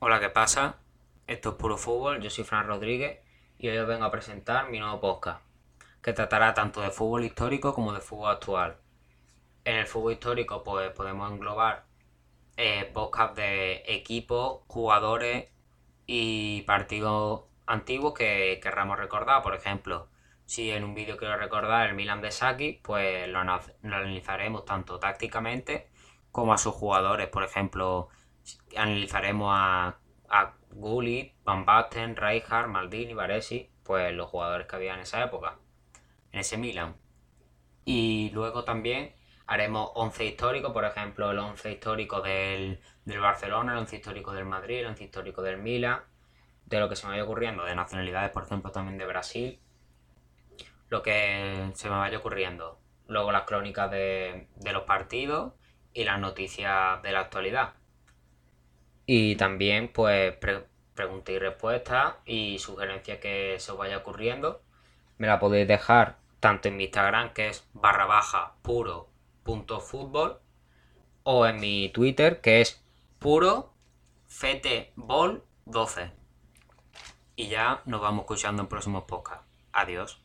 Hola, ¿qué pasa? Esto es Puro Fútbol, yo soy Fran Rodríguez y hoy os vengo a presentar mi nuevo podcast, que tratará tanto de fútbol histórico como de fútbol actual. En el fútbol histórico pues podemos englobar eh, podcasts de equipos, jugadores y partidos antiguos que querramos recordar. Por ejemplo, si en un vídeo quiero recordar el Milan de Saki, pues lo, analizaremos tanto tácticamente como a sus jugadores. Por ejemplo, analizaremos a, a Gullit, Van Basten, Rijkaard, Maldini, Baresi, pues los jugadores que había en esa época, en ese Milan. Y luego también haremos 11 históricos, por ejemplo, el 11 histórico del, del Barcelona, el 11 histórico del Madrid, el 11 histórico del Milan, de lo que se me vaya ocurriendo, de nacionalidades, por ejemplo, también de Brasil, lo que se me vaya ocurriendo. Luego las crónicas de, de los partidos y las noticias de la actualidad. Y también, pues, preguntas y respuestas y sugerencias que se os vaya ocurriendo. Me la podéis dejar tanto en mi Instagram, que es barra baja puro punto fútbol, o en mi Twitter, que es puro fetebol 12. Y ya nos vamos escuchando en próximos podcasts. Adiós.